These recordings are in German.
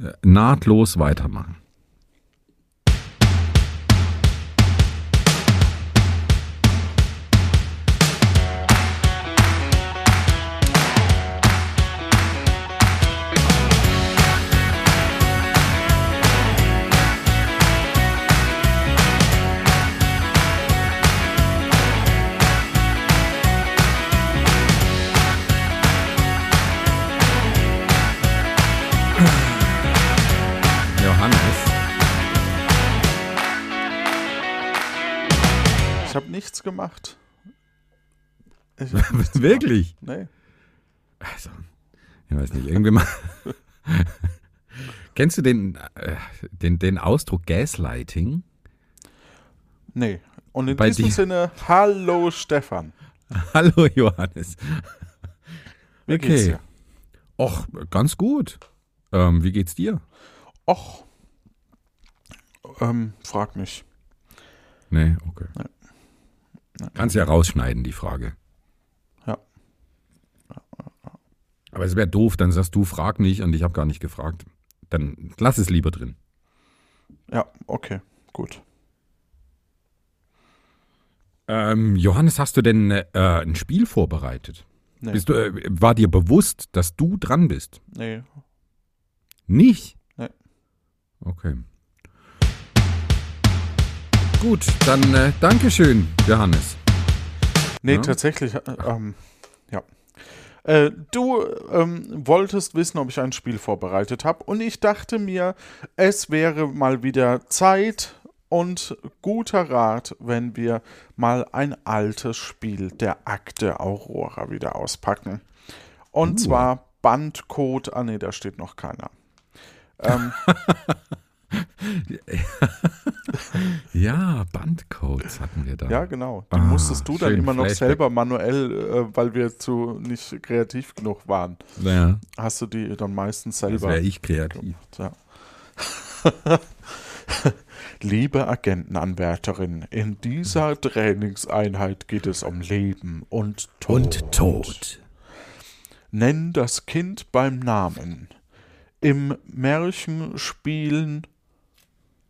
äh, nahtlos weitermachen. Wirklich? Nee. Also, ich weiß nicht, irgendwie mal. Kennst du den, äh, den, den Ausdruck Gaslighting? Nee. Und in Bei diesem dir- Sinne, hallo Stefan. Hallo Johannes. Wie geht's Okay. dir? Och, ganz gut. Ähm, wie geht's dir? Och. Ähm, frag nicht. Nee, okay. Kannst ja rausschneiden, die Frage. Ja. Aber es wäre doof, dann sagst du, frag nicht und ich habe gar nicht gefragt. Dann lass es lieber drin. Ja, okay, gut. Ähm, Johannes, hast du denn äh, ein Spiel vorbereitet? Nee. Bist du, äh, war dir bewusst, dass du dran bist? Nee. Nicht? Nee. Okay. Gut, dann äh, Dankeschön, Johannes. Nee, Ja. tatsächlich, äh, ähm. Äh, du ähm, wolltest wissen, ob ich ein Spiel vorbereitet habe und ich dachte mir, es wäre mal wieder Zeit und guter Rat, wenn wir mal ein altes Spiel der Akte Aurora wieder auspacken. Und Uh. zwar Bandcode, ah nee, da steht noch keiner. Ähm, Ja, Bandcodes hatten wir da. ja, genau. Die Ah, musstest du dann immer noch Flashback. selber manuell, äh, weil wir zu nicht kreativ genug waren. ja hast du die dann meistens das selber. wäre ich kreativ. Ja. Liebe Agentenanwärterin, in dieser Trainingseinheit geht es um Leben und Tod. Nenn das Kind beim Namen. Im Märchen spielen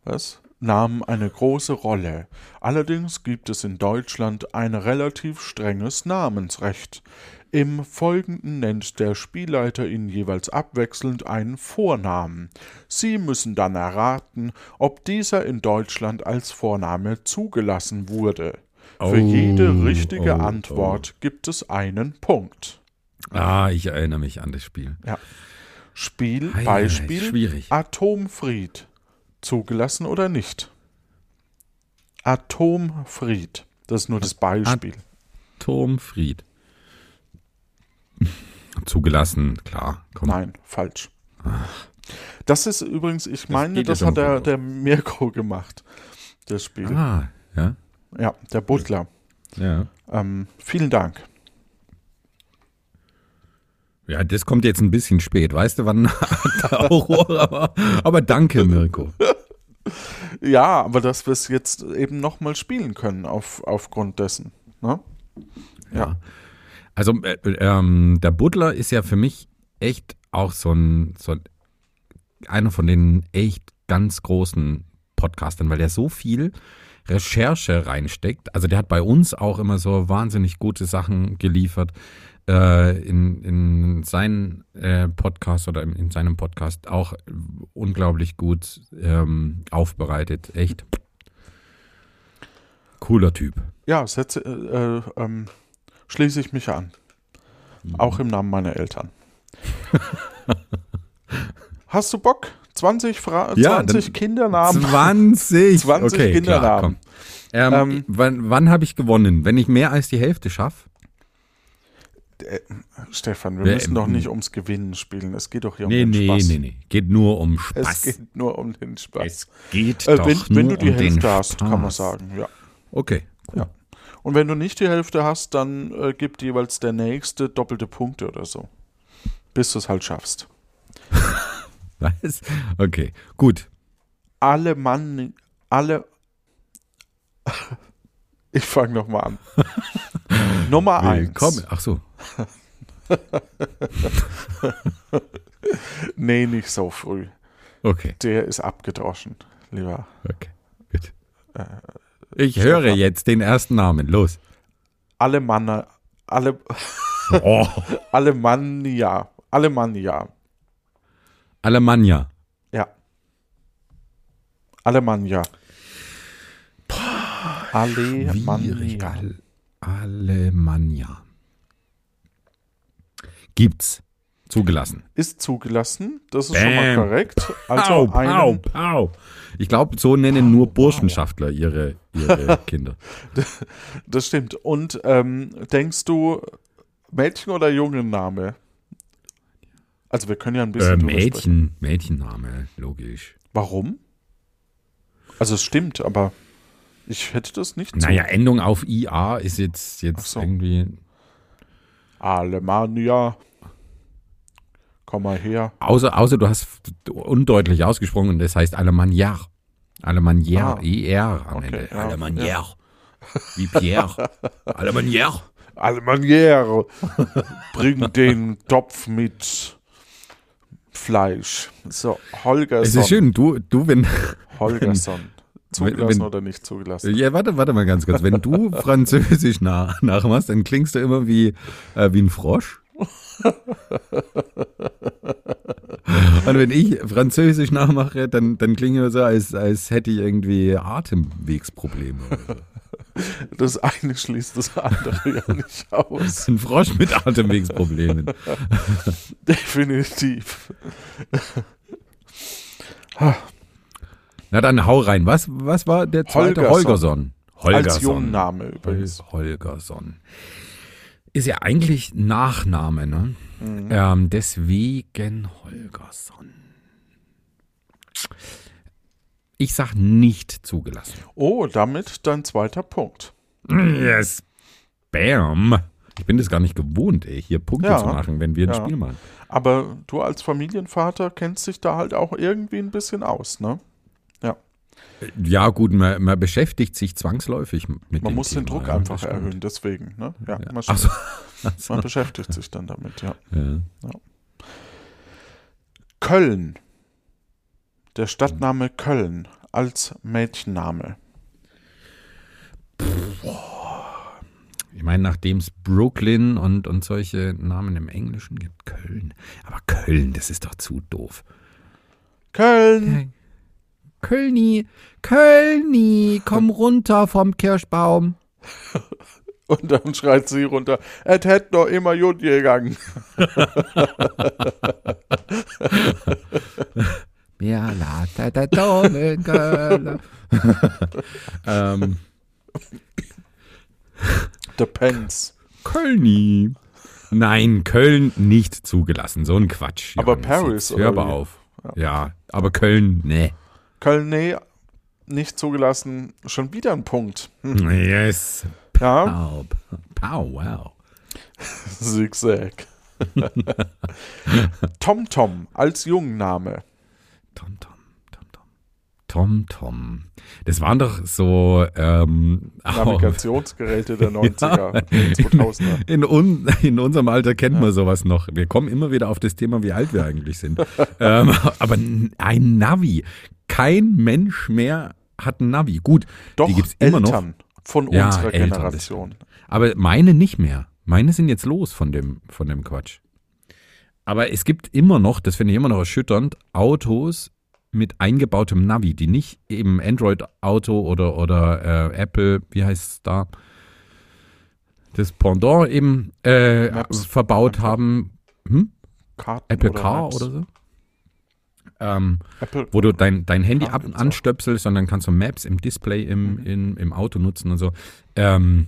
was? Namen eine große Rolle. Allerdings gibt es in Deutschland ein relativ strenges Namensrecht. Im Folgenden nennt der Spielleiter Ihnen jeweils abwechselnd einen Vornamen. Sie müssen dann erraten, ob dieser in Deutschland als Vorname zugelassen wurde. Für Oh, jede richtige oh, Antwort gibt es einen Punkt. Ah, ich erinnere mich an das Spiel. Spiel, Ei, ei, ei, Beispiel, schwierig. Atomfried. Zugelassen oder nicht? Atomfried. Das ist nur das Beispiel. Turmfried. Zugelassen, klar. Komm. Nein, falsch. Das ist übrigens, ich meine, geht das hat der, der Mirko gemacht, das Spiel. Ah, ja. Ja, der Butler. Ja. Ähm, vielen Dank. Ja, das kommt jetzt ein bisschen spät. Weißt du, wann der Aurora war? Aber danke, Mirko. Ja, aber dass wir es jetzt eben nochmal spielen können auf, aufgrund dessen. Ne? Ja. Also, äh, ähm, der Butler ist ja für mich echt auch so ein, so ein einer von den echt ganz großen Podcastern, weil der so viel Recherche reinsteckt. Also der hat bei uns auch immer so wahnsinnig gute Sachen geliefert äh, in, in seinen äh, Podcast oder in, in seinem Podcast auch unglaublich gut ähm, aufbereitet. Echt cooler Typ. Ja, setze, äh, äh, ähm, schließe ich mich an. Auch im Namen meiner Eltern. Hast du Bock? 20, Fra Ja, 20 dann- Kindernamen. 20. 20 okay, Kindernamen. Klar. Ähm, Ähm, wann wann habe ich gewonnen? Wenn ich mehr als die Hälfte schaffe? Stefan, wir müssen doch nicht ums Gewinnen spielen. Es geht doch hier um Nee, den nee, Spaß. nee, nee. Geht nur um Es Spaß. geht nur um den Spaß. Es geht Äh, doch wenn, wenn nur du die um Hälfte hast, kann man Spaß. sagen. Ja. Okay, cool. Ja. Und wenn du nicht die Hälfte hast, dann äh, gibt jeweils der nächste doppelte Punkte oder so. Bis du es halt schaffst. Was? Okay, gut. Alle Mann, alle. Ich fange nochmal an. Nummer Willkommen. eins. Ach so. Nee, nicht so früh. Okay, Der ist abgedroschen, lieber. okay, gut. Ich höre jetzt den ersten Namen. Los. Alemanna, alle, Oh, Alemannia. Alemannia. Alemannia. Ja. Alemannia. Schwierig. Alemannia. Al Alemannia. Gibt's. Zugelassen. Ist zugelassen, das ist schon mal Bam. korrekt. Also pau, einen, pau. Ich glaube, so nennen nur Burschenschaftler ihre, ihre Kinder. das stimmt. Und ähm, denkst du, Mädchen- oder Jungenname? Also wir können ja ein Äh, bisschen sprechen. Mädchen, Mädchenname, logisch. Warum? Also es stimmt, aber ich hätte das nicht Naja, Endung auf IA ist jetzt, jetzt so. irgendwie. so. Alemannia. Komm mal her. Außer, außer du hast undeutlich ausgesprochen und das heißt Alemannière. Alemannière, Ah. ER am Okay, Ende. ja, Alemannière. Wie Pierre. Alemannière. Alemanniere. Bring den Topf mit Fleisch. So, Holgersson. Es ist schön, du, du, wenn. Holgersson. Zugelassen wenn- oder nicht zugelassen? Ja, warte, warte mal ganz kurz. Wenn du Französisch nach, nachmachst, dann klingst du immer wie, äh, wie ein Frosch. Und wenn ich Französisch nachmache, dann, dann klinge ich so, als, als hätte ich irgendwie Atemwegsprobleme. Das eine schließt das andere ja nicht aus. Ein Frosch mit Atemwegsproblemen. Definitiv. Na dann hau rein. Was, was war der zweite? Holgersson. Holgersson. Als Jungname übrigens. Holgersson. Ist ja eigentlich Nachname, ne? Mhm. Ähm, deswegen Holgersson. Ich sag nicht zugelassen. Oh, damit dein zweiter Punkt. Yes. Bam. Ich bin das gar nicht gewohnt, ey, hier Punkte Ja. zu machen, wenn wir ein Ja. Spiel machen. Aber du als Familienvater kennst dich da halt auch irgendwie ein bisschen aus, ne? Ja, gut, man, man beschäftigt sich zwangsläufig mit Man muss den Thema, Druck ja, einfach erhöhen, deswegen, ne? Ja, man, Ach so. Ach so. man beschäftigt sich dann damit, ja. Ja. Köln. Der Stadtname Köln als Mädchenname. Ich meine, nachdem es Brooklyn und, und solche Namen im Englischen gibt, Köln. Aber Köln, das ist doch zu doof. Köln! Kölni, Kölni, komm runter vom Kirschbaum. Und dann schreit sie runter, es hätte doch immer gut gegangen. Ja, la, der Kölner. ähm, Depends. Kölni. Nein, Köln nicht zugelassen. So ein Quatsch. Aber Johannes. Paris, Jetzt Hör aber auf. Ja, aber Köln, nee. Köln, nee, nicht zugelassen. Schon wieder ein Punkt. Hm. Yes. Ja, Pow. Pow, wow. Zigzag. Tom Tom als Jungenname. Tom, Tom Tom. Tom Tom. Das waren doch so ähm, Navigationsgeräte der 90er, 2000er. in, un, in unserem Alter kennt man sowas noch. Wir kommen immer wieder auf das Thema, wie alt wir eigentlich sind. ähm, aber ein Navi. Kein Mensch mehr hat ein Navi. Gut, Doch, die gibt's immer noch. Von Ja, unserer Eltern, das Generation. Aber meine nicht mehr. Meine sind jetzt los von dem, von dem Quatsch. Aber es gibt immer noch, das finde ich immer noch erschütternd, Autos mit eingebautem Navi, die nicht eben Android-Auto oder, oder äh, Apple, wie heißt es da, das Pendant eben äh, verbaut Einfach. haben. Hm? Apple oder Car Maps. oder so? Ähm, Apple, wo du dein, dein Handy ab, anstöpselst und dann kannst du Maps im Display im, Mhm. in, im Auto nutzen und so. Ähm,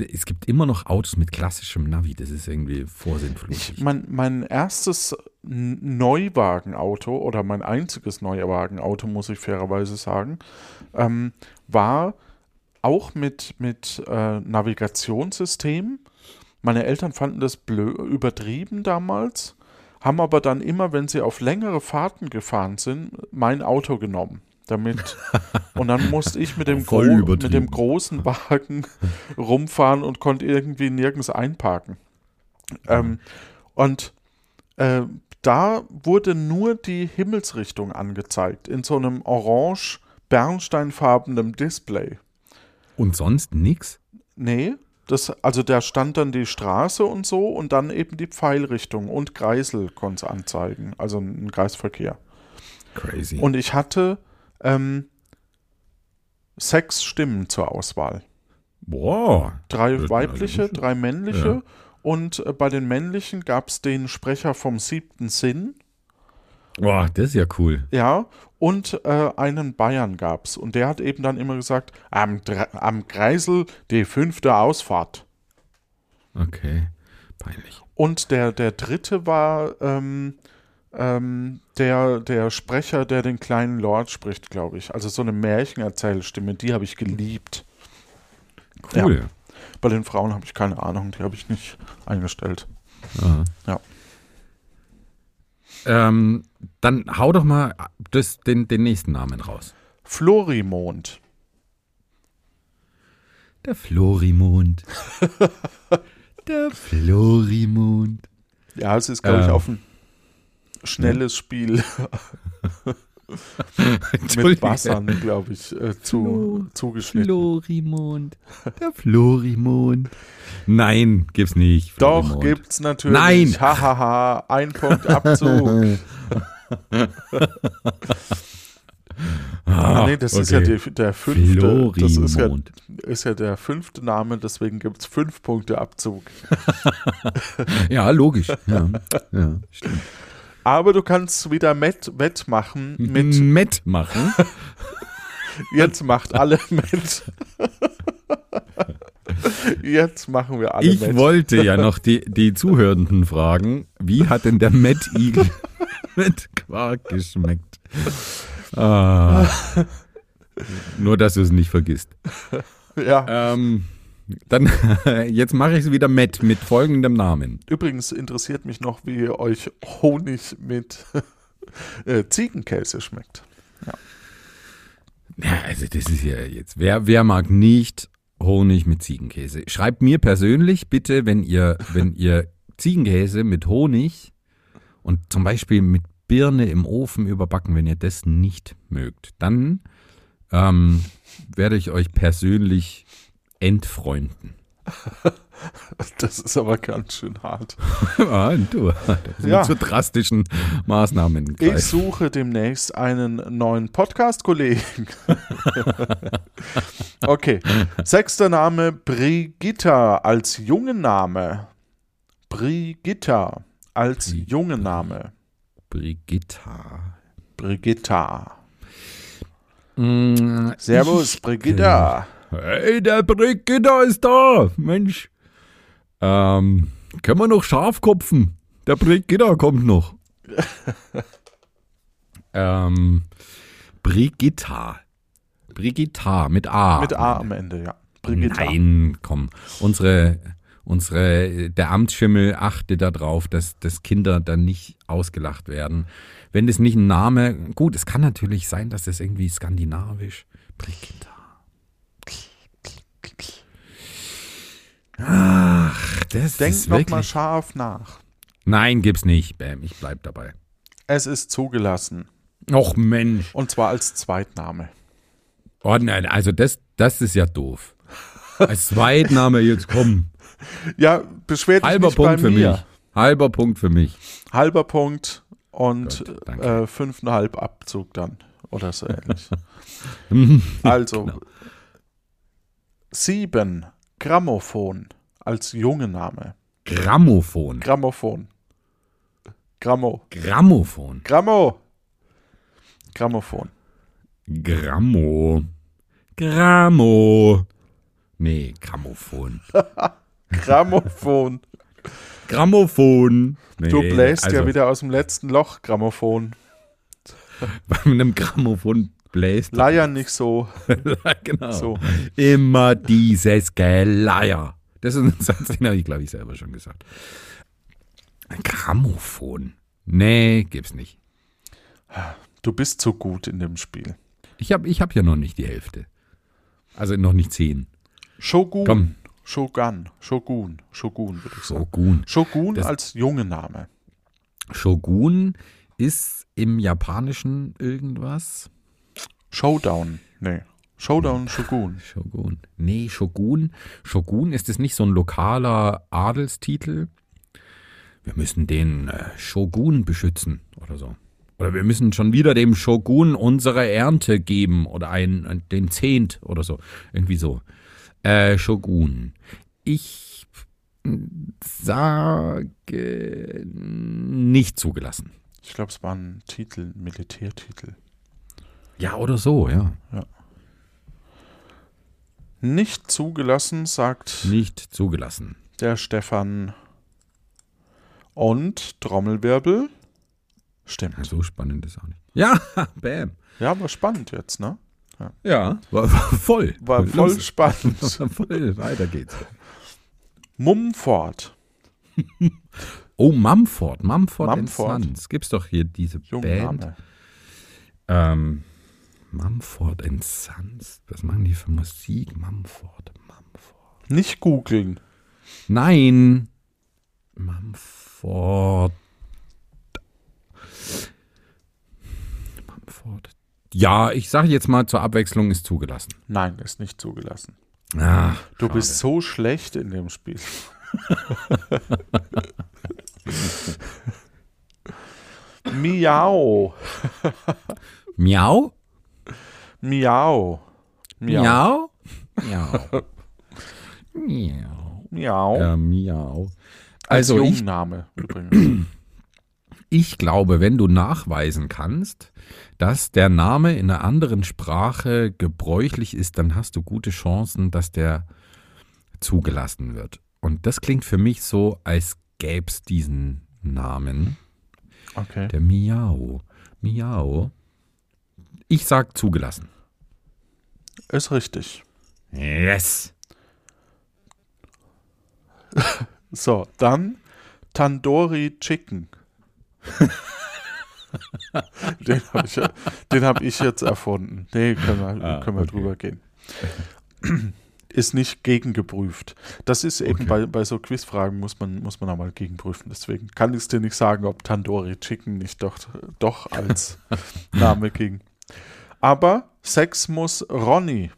es gibt immer noch Autos mit klassischem Navi, das ist irgendwie vorsinnflutlich. Ich, mein, mein erstes Neuwagenauto oder mein einziges Neuwagenauto, muss ich fairerweise sagen, ähm, war auch mit, mit äh, Navigationssystem. Meine Eltern fanden das blö übertrieben damals, haben aber dann immer, wenn sie auf längere Fahrten gefahren sind, mein Auto genommen. Damit. Und dann musste ich mit dem, gro mit dem großen Wagen rumfahren und konnte irgendwie nirgends einparken. Ähm, und äh, Da wurde nur die Himmelsrichtung angezeigt, in so einem orange bernsteinfarbenen Display. Und sonst nix? Nee, das, also da stand dann die Straße und so und dann eben die Pfeilrichtung und Kreisel konnte es anzeigen, also ein Kreisverkehr. Crazy. Und ich hatte ähm, sechs Stimmen zur Auswahl. Boah. Drei Das- weibliche, also- drei männliche. Ja. Und äh, bei den männlichen gab es den Sprecher vom siebten Sinn, Boah, das ist ja cool. ja, und äh, einen Bayern gab es. Und der hat eben dann immer gesagt, am, am Kreisel die fünfte Ausfahrt. Okay. Peinlich. Und der, der dritte war ähm, ähm, der, der Sprecher, der den kleinen Lord spricht, glaube ich. Also so eine Märchenerzählstimme, die habe ich geliebt. Cool. Bei den Frauen habe ich keine Ahnung, die habe ich nicht eingestellt. Ja. Ja. Ähm, dann hau doch mal das, den, den nächsten Namen raus. Florimond. Der Florimond. Der Florimond. Ja, es ist, glaube ich, Ähm. auf ein schnelles Spiel mit. Bassern, glaube ich, äh, zu, Flo- zugeschnitten. Florimond. Der Florimond. Nein, gibt's nicht. Doch, Florimond. gibt's natürlich. Nein. Hahaha, ein Punkt Abzug. Ah, nee, das ist ja okay. die, der fünfte. Das ist ja, ist ja der fünfte Name, deswegen gibt es fünf Punkte Abzug. Ja, logisch. Ja, ja stimmt. Aber du kannst wieder Met, wettmachen mit Met machen. Jetzt macht alle mit. Jetzt machen wir alle Ich mit. wollte ja noch die, die Zuhörenden fragen, wie hat denn der Met Igel mit Quark geschmeckt? Ah. Nur, dass du es nicht vergisst. Ja. Ähm, dann, jetzt mache ich es wieder Met mit folgendem Namen. Übrigens interessiert mich noch, wie euch Honig mit äh, Ziegenkäse schmeckt. Ja, also das ist ja jetzt, wer, wer mag nicht Honig mit Ziegenkäse? Schreibt mir persönlich bitte, wenn ihr, wenn ihr Ziegenkäse mit Honig und zum Beispiel mit Birne im Ofen überbacken, wenn ihr das nicht mögt, dann ähm, werde ich euch persönlich entfreunden. Das ist aber ganz schön hart. ah, du, Ja. so drastischen Maßnahmen. Ich greifen. suche demnächst einen neuen Podcast-Kollegen. okay. Sechster Name Brigitta als Jungenname. Brigitta als Brigitta. Jungenname. Brigitta. Brigitta. Mm, Servus, ich- Brigitta. Hey, der Brigitta ist da. Mensch. Ähm, können wir noch Schafkopfen? Der Brigitta kommt noch. ähm, Brigitta. Brigitta mit A. Mit A am Ende, ja. Brigitta. Nein, komm. Unsere, unsere, der Amtsschimmel achtet darauf, dass, dass Kinder dann nicht ausgelacht werden. Wenn das nicht ein Name, gut, es kann natürlich sein, dass das irgendwie skandinavisch. Brigitta. Ach, das Denk ist noch wirklich. mal scharf nach. Nein, gibt's nicht. Bam, ich bleib dabei. Es ist zugelassen. Och Mensch. Und zwar als Zweitname. Oh nein, also das, das ist ja doof. Als Zweitname jetzt komm. Ja, beschwer dich Halber nicht bei Punkt für mir. mich. Halber Punkt für mich. Halber Punkt und äh, fünfeinhalb Abzug dann. Oder so ähnlich. Also, Genau. sieben. Grammophon als Jungenname. Grammophon. Grammophon. Grammo. Grammophon. Grammo. Grammophon. Grammo. Grammo. Nee, Grammophon. Grammophon. Grammophon. Nee, Du bläst also, ja wieder aus dem letzten Loch, Grammophon. Bei einem Grammophon bläst. Leier nicht so. genau. So. Immer dieses Geleier. Das ist ein Satz, den habe ich, glaube ich, selber schon gesagt. Ein Grammophon. Nee, gibt's nicht. Du bist so gut in dem Spiel. Ich habe ich hab ja noch nicht die Hälfte. Also noch nicht zehn. Shogun. Komm. Shogun. Shogun. Shogun, würde ich sagen. Shogun. Shogun Das- als Jungenname. Shogun ist im Japanischen irgendwas? Showdown. Nee. Showdown Shogun. Shogun. Nee, Shogun. Shogun ist es nicht so ein lokaler Adelstitel? Wir müssen den äh, Shogun beschützen oder so. Oder wir müssen schon wieder dem Shogun unsere Ernte geben oder ein, den Zehnt oder so. Irgendwie so. Äh, Shogun. Ich sage nicht zugelassen. Ich glaube, es war ein Titel, ein Militärtitel. Ja, oder so, ja. Nicht zugelassen, sagt Nicht zugelassen. der Stefan. Und Trommelwirbel. Stimmt. So spannend ist auch nicht. Ja, bam. Ja, aber spannend jetzt, ne? Ja, war, war voll. War voll Los. spannend. voll. Weiter geht's. Mumford. Oh, Mumford. Mumford, Mumford. Sons. Gibt's doch hier diese Junger Band. Ähm, Mumford and Sons. Was machen die für Musik? Mumford, Mumford. Nicht googeln. Nein. Mumford. Mumford. Ja, ich sage jetzt mal zur Abwechslung ist zugelassen. Nein, ist nicht zugelassen. Ah, Du schade. bist so schlecht in dem Spiel. Miau. Miau? Miau. Miau? Miau. Miau. Miau. Äh, miau. Als Also ich, ich glaube, wenn du nachweisen kannst, dass der Name in einer anderen Sprache gebräuchlich ist, dann hast du gute Chancen, dass der zugelassen wird. Und das klingt für mich so, als gäbe es diesen Namen. Okay. Der Miau. Miau. Ich sag zugelassen. Ist richtig. Yes. So, dann Tandoori Chicken. den habe ich, den hab ich jetzt erfunden. Nee, können wir, Ah, können wir okay. drüber gehen. Ist nicht gegengeprüft. Das ist eben Okay. bei, bei so Quizfragen muss man, muss man auch mal gegenprüfen. Deswegen kann ich es dir nicht sagen, ob Tandoori Chicken nicht doch, doch als Name ging. Aber Sexmus Ronny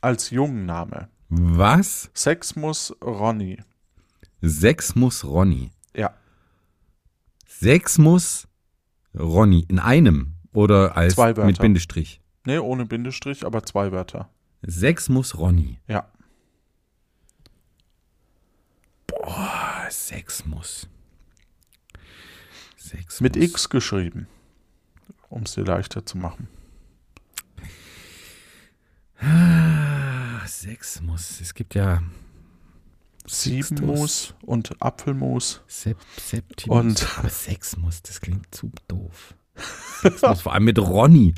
als Jungenname. Was? Sexmus Ronny. Sechs muss Ronny. Ja. Sechs muss Ronny. In einem. Oder als Zwei Wörter. mit Bindestrich. Nee, ohne Bindestrich, aber zwei Wörter. Sechs muss Ronny. Ja. Boah, sechs muss. Sechs Mit. X geschrieben. Um es dir leichter zu machen. Ah, Sechs muss. Es gibt ja Sieben Sixtus. Mus und Apfelmus. Sep Septimus. Und- Aber sechs muss, das klingt zu doof. Sechs muss, vor allem mit Ronny.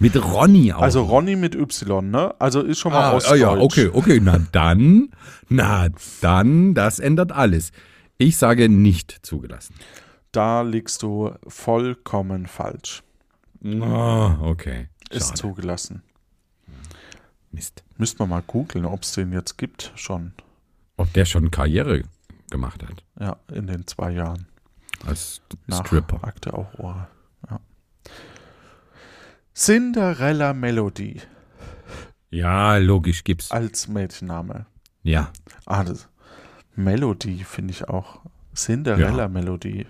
Mit Ronny auch. Also Ronny mit Y, ne? Also ist schon mal Ah, aus ah, ja, okay, okay, na dann, na dann, das ändert alles. Ich sage nicht zugelassen. Da liegst du vollkommen falsch. Oh, okay. Ist Schade. zugelassen. Mist. Müsste man mal googeln, ob es den jetzt gibt schon. Ob der schon Karriere gemacht hat Ja, in den zwei Jahren. als Nach Stripper. Akte auch Ohr. Ja. Cinderella Melody Ja, logisch gibt's. als Mädchenname. Ja, Ah, das Melody finde ich auch. Cinderella Ja. Melody.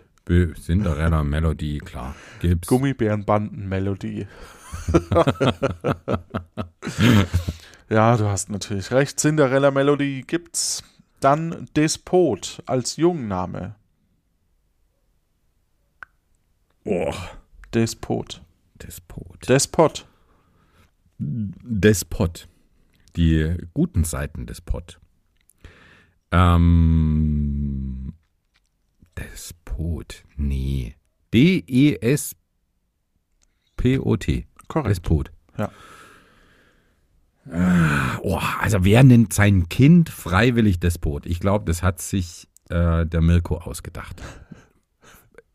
Cinderella Melody, klar. Gibt's. Gummibärenbanden Melody. ja, du hast natürlich recht. Cinderella Melody gibt's. Dann Despot als Jungname. Oh, Despot. Despot. Despot. Despot. Die guten Seiten des Pot. Ähm, Despot. Nee. D-E-S-P-O-T. Korrekt. Despot. Ja. Ah, Oh, also wer nennt sein Kind freiwillig Despot? Ich glaube, das hat sich äh, der Mirko ausgedacht.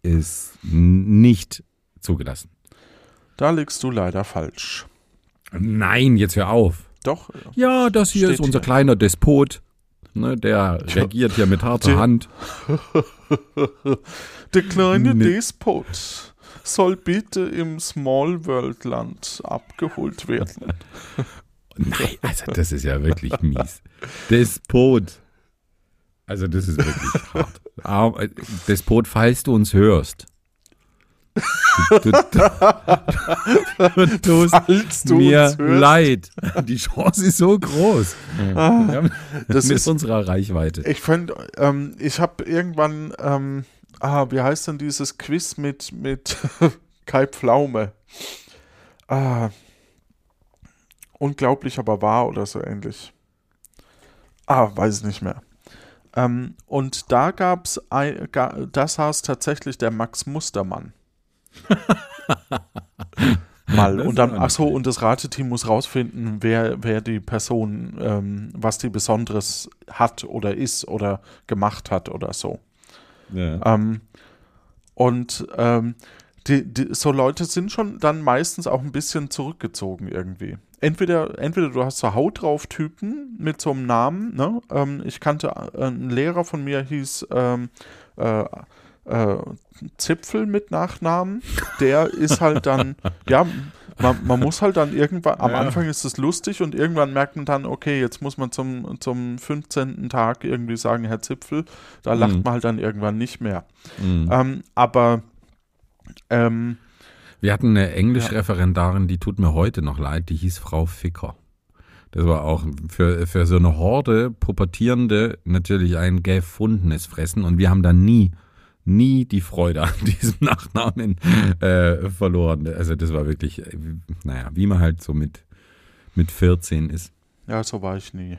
Ist nicht zugelassen. Da liegst du leider falsch. Nein, jetzt hör auf. Doch, Ja, das hier ist unser hier. kleiner Despot. ne, der regiert hier mit harter Der- Hand. Der kleine Nee. Despot soll bitte im Small World Land abgeholt werden. Nein, also das ist ja wirklich mies. Despot. Also das ist wirklich hart. Aber, äh, Despot, falls du uns hörst. Du, du, du tust du mir uns hörst. leid. Die Chance ist so groß. Ah, das mit ist- unserer Reichweite. Ich fand, ähm, ich habe irgendwann, ähm, ah, wie heißt denn dieses Quiz mit, mit Kai Pflaume? Ah, unglaublich, aber wahr oder so ähnlich. Ah, weiß ich nicht mehr. Ähm, und da gab's, ein, ga, da saß tatsächlich der Max Mustermann. Mal. Das Und dann, ist ach so, natürlich- und das Rateteam muss rausfinden, wer, wer die Person, ähm, was die Besonderes hat oder ist oder gemacht hat oder so. Ja. Ähm, und ähm, die, die, so Leute sind schon dann meistens auch ein bisschen zurückgezogen irgendwie. Entweder, entweder du hast so Haut drauf Typen mit so einem Namen, ne? Ähm, ich kannte äh, einen Lehrer von mir hieß ähm, äh, äh, Zipfel mit Nachnamen. Der ist halt dann, ja, man, man muss halt dann irgendwann, am Ja. Anfang ist es lustig und irgendwann merkt man dann, okay, jetzt muss man zum, zum 15. Tag irgendwie sagen, Herr Zipfel, da lacht Mhm. man halt dann irgendwann nicht mehr. Mhm. Ähm, aber ähm, Wir hatten eine Englischreferendarin, die tut mir heute noch leid, die hieß Frau Ficker. Das war auch für, für so eine Horde Pubertierende natürlich ein gefundenes Fressen und wir haben da nie, nie die Freude an diesem Nachnamen äh, verloren. Also das war wirklich, äh, naja, wie man halt so mit, mit 14 ist. ja, so war ich nie.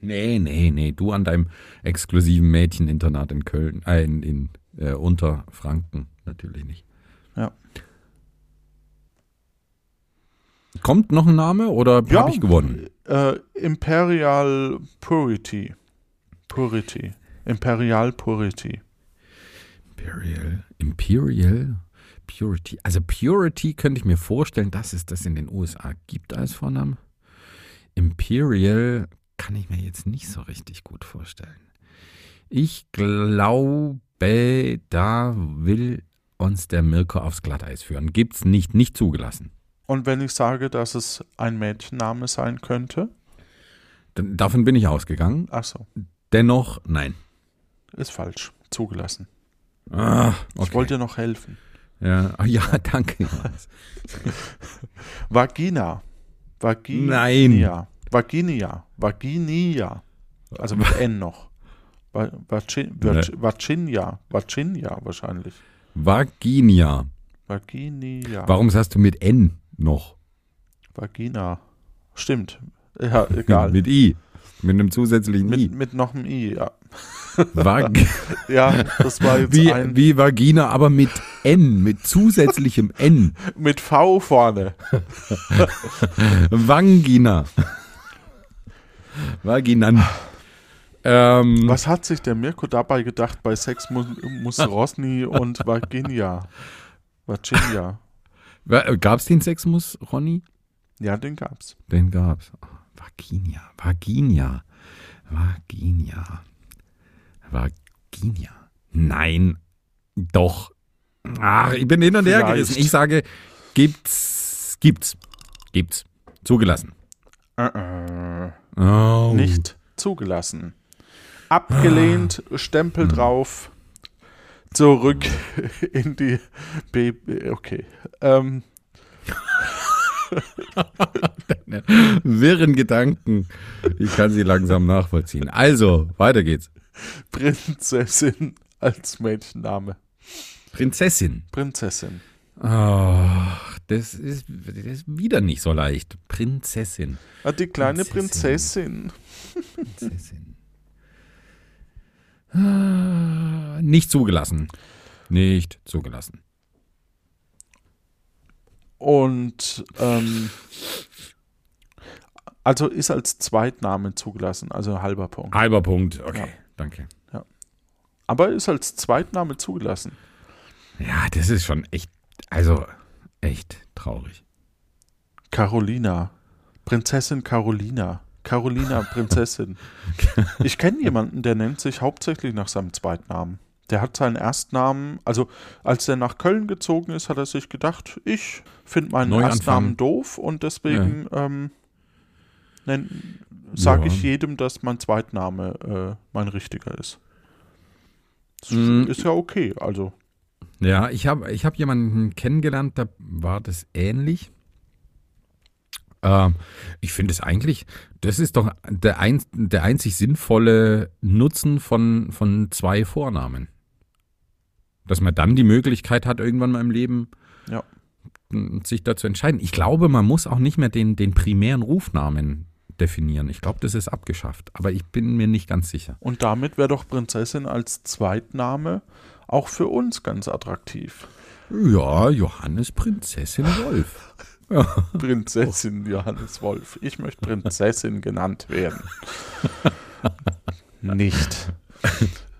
Nee, nee, nee, du an deinem exklusiven Mädcheninternat in Köln, äh, in, in äh, Unterfranken natürlich nicht. Ja. Kommt noch ein Name oder Ja. habe ich gewonnen? Äh, Imperial Purity. Purity. Imperial Purity. Imperial. Imperial Purity. Also Purity könnte ich mir vorstellen, dass es das in den USA gibt als Vorname. Imperial kann ich mir jetzt nicht so richtig gut vorstellen. Ich glaube, da will uns der Mirko aufs Glatteis führen. Gibt's nicht, nicht zugelassen. Und wenn ich sage, dass es ein Mädchenname sein könnte? Dann- Davon bin ich ausgegangen. Achso, Dennoch, nein. ist falsch. Zugelassen. Ah, Ich okay. wollte dir noch helfen. ja, ah, ja, danke. Vagina. Vaginia. Nein. Vaginia. Vaginia. Also mit N noch. Va- Vaci- Vac- Vacinia. Vacinia wahrscheinlich. Vaginia. Vaginia. Warum sagst du mit N noch? Vagina. Stimmt. Ja, egal. Mit I. Mit einem zusätzlichen Mit, I. mit noch einem I, ja. Vag Ja, das war jetzt wie, ein. wie Vagina, aber mit N, mit zusätzlichem N. Mit V vorne. Vangina. Vaginan. Ähm, Was hat sich der Mirko dabei gedacht bei Sex muss, muss Rosny und Vaginia? Vaginia. Gab es den Sexmus, Ronny? Ja, den gab's. Den gab's. Vaginia. Vaginia. Vaginia. Vaginia. Nein. Doch. Ach, ich bin hin und her gerissen. Ich sage, gibt's. Gibt's. Gibt's. Zugelassen. Äh, äh, Oh. nicht zugelassen. Abgelehnt, Stempel Hm. drauf. Zurück in die Baby. Okay. Ähm, Wirren Gedanken. Ich kann sie langsam nachvollziehen. Also, weiter geht's. Prinzessin als Mädchenname. Prinzessin. Prinzessin. Ach, das ist, das ist wieder nicht so leicht. Prinzessin. Ah, die kleine Prinzessin. Prinzessin. Prinzessin. Ah, Nicht zugelassen. Nicht zugelassen. Und ähm, also ist als Zweitname zugelassen, also halber Punkt. Halber Punkt. Okay, Ja. danke. Aber ist als Zweitname zugelassen. Ja, das ist schon echt, also echt traurig. Carolina. Prinzessin Carolina. Carolina, Prinzessin. Ich kenne jemanden, der nennt sich hauptsächlich nach seinem Zweitnamen. Der hat seinen Erstnamen, also als er nach Köln gezogen ist, hat er sich gedacht, ich finde meinen Neu Erstnamen doof und deswegen ähm, sage Ja. ich jedem, dass mein Zweitname äh, mein richtiger ist. Das Mm. ist ja okay, also. Ja, ich habe ich hab jemanden kennengelernt, da war das ähnlich. Ähm, ich finde es eigentlich, das ist doch der, ein, der einzig sinnvolle Nutzen von, von zwei Vornamen. Dass man dann die Möglichkeit hat, irgendwann mal im Leben Ja. sich dazu entscheiden. Ich glaube, man muss auch nicht mehr den, den primären Rufnamen definieren. Ich glaube, das ist abgeschafft, aber ich bin mir nicht ganz sicher. Und damit wäre doch Prinzessin als Zweitname auch für uns ganz attraktiv. Ja, Johannes Prinzessin Wolf. Prinzessin Johannes Wolf. Ich möchte Prinzessin genannt werden. Nicht.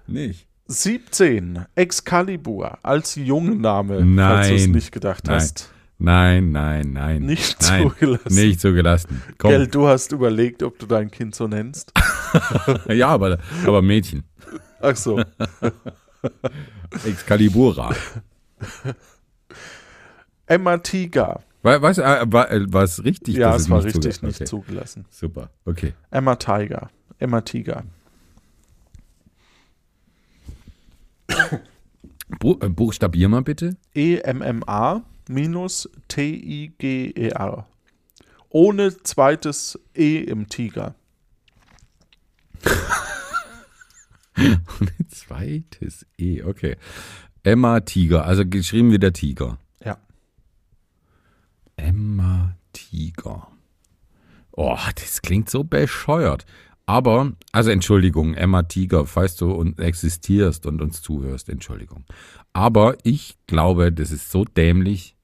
Nicht. 17. Excalibur als Jungenname, falls Nein. du es nicht gedacht Nein. hast. Nein, nein, nein. Nicht nein, zugelassen. Nicht zugelassen. Komm. Gell, du hast überlegt, ob du dein Kind so nennst. Ja, aber, aber Mädchen. Ach so. Excalibura. Emma Tiger. Wa- Was, war, war es richtig? Ja, es war richtig zugelassen- nicht okay. zugelassen. Super, okay. Emma Tiger. Emma Tiger. Bu äh, buchstabier mal bitte. E-M-M-A minus T-I-G-E-R. Ohne zweites E im Tiger. Ein zweites E, okay. Emma Tiger, also geschrieben wie der Tiger. Ja. Emma Tiger. Oh, das klingt so bescheuert. Aber, also Entschuldigung, Emma Tiger, falls du existierst und uns zuhörst, Entschuldigung. Aber ich glaube, das ist so dämlich.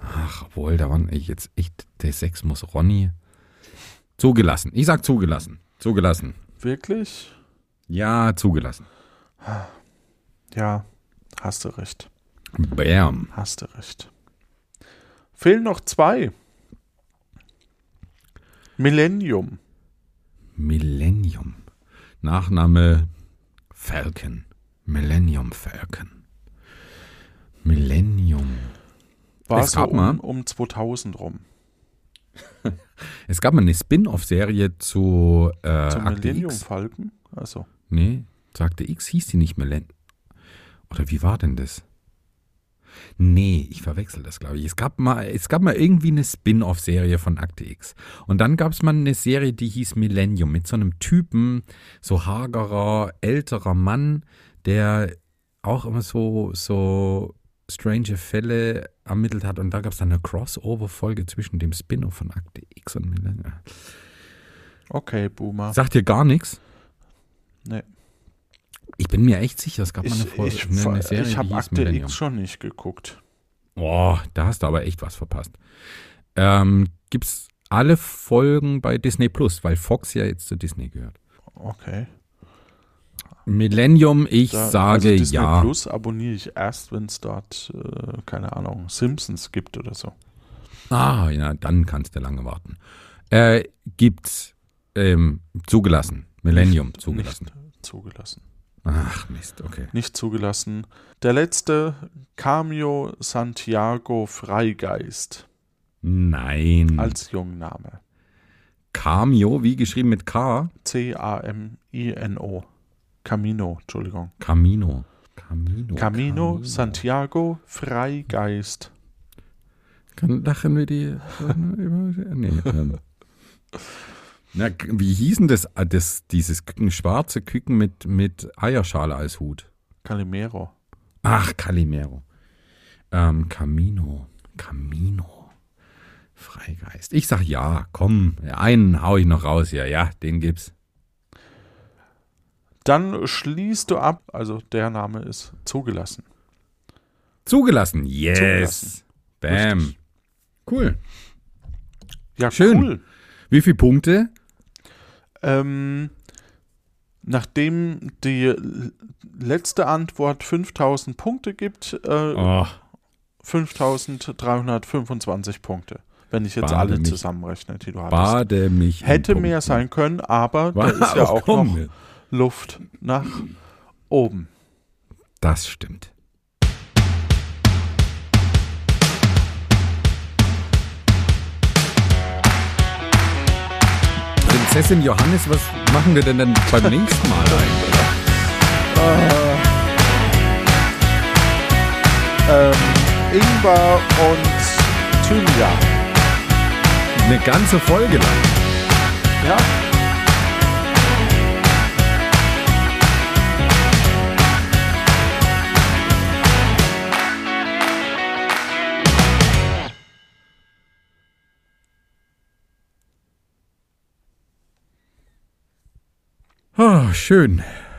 Ach, obwohl, da waren ich jetzt echt, der Sex muss Ronny. Zugelassen. Ich sag zugelassen. Zugelassen. Wirklich? Ja, zugelassen. Ja, hast du recht. Bam. Hast du recht. Fehlen noch zwei. Millennium. Millennium. Nachname Falcon. Millennium Falcon. Millennium. War Es so gab mal- um, um 2000 rum. Es gab mal eine Spin-off-Serie zu äh, Zum Akte Millennium X. Falcon? Also, Nee, zu Akte X hieß die nicht Millennium. Oder wie war denn das? Nee, ich verwechsel das, glaube ich. Es gab mal, es gab mal irgendwie eine Spin-off-Serie von Akte X. Und dann gab es mal eine Serie, die hieß Millennium, mit so einem Typen, so hagerer, älterer Mann, der auch immer so, so strange Fälle ermittelt hat. Und da gab es dann eine Crossover-Folge zwischen dem Spin-off von Akte X und Millennium. okay, Boomer. Sagt dir gar nichts? Nee. Ich bin mir echt sicher, es gab mal eine, Ich, Folge, ich, eine, eine Serie, ich habe Akte. X schon nicht geguckt. Boah, da hast du aber echt was verpasst. Ähm, gibt's alle Folgen bei Disney Plus, weil Fox ja jetzt zu Disney gehört. Okay. Millennium, ich Da, sage also Disney ja. Plus abonniere ich erst, wenn es dort, äh, keine Ahnung, Simpsons gibt oder so. Ah, ja, dann kannst du lange warten. Äh, gibt's ähm, zugelassen. Millennium Nicht- zugelassen. Nicht zugelassen. Ach Mist, okay. Nicht zugelassen. Der letzte, Cameo Santiago Freigeist Nein. als Jungname. Cameo, wie geschrieben mit K? C-A-M-I-N-O. Camino, Entschuldigung. Camino. Camino. Camino Santiago Freigeist. Kann lachen wir die. nee, ähm. Na, wie hieß denn das, äh, das dieses Küken, schwarze Küken mit, mit Eierschale als Hut? Calimero. Ach, Calimero. Ähm, Camino. Camino. Freigeist. Ich sag ja, komm, einen hau ich noch raus hier. Ja, den gibt's. Dann schließt du ab, also der Name ist zugelassen. Zugelassen. Yes. Zugelassen. Bam. Richtig. Cool. Ja, Schön. cool. Wie viele Punkte? Ähm, nachdem die letzte Antwort 5000 Punkte gibt, äh, Oh, 5325 Punkte. wenn ich jetzt Bade alle mich. zusammenrechne, die du hattest. Bade mich. Hätte Punkten. mehr sein können, aber da War ist ja auch noch Luft nach oben. Das stimmt. Prinzessin Johannes, was machen wir denn dann beim nächsten Mal eigentlich? Ähm, Ingwer und Thymian. Eine ganze Folge lang. Ja. Schön.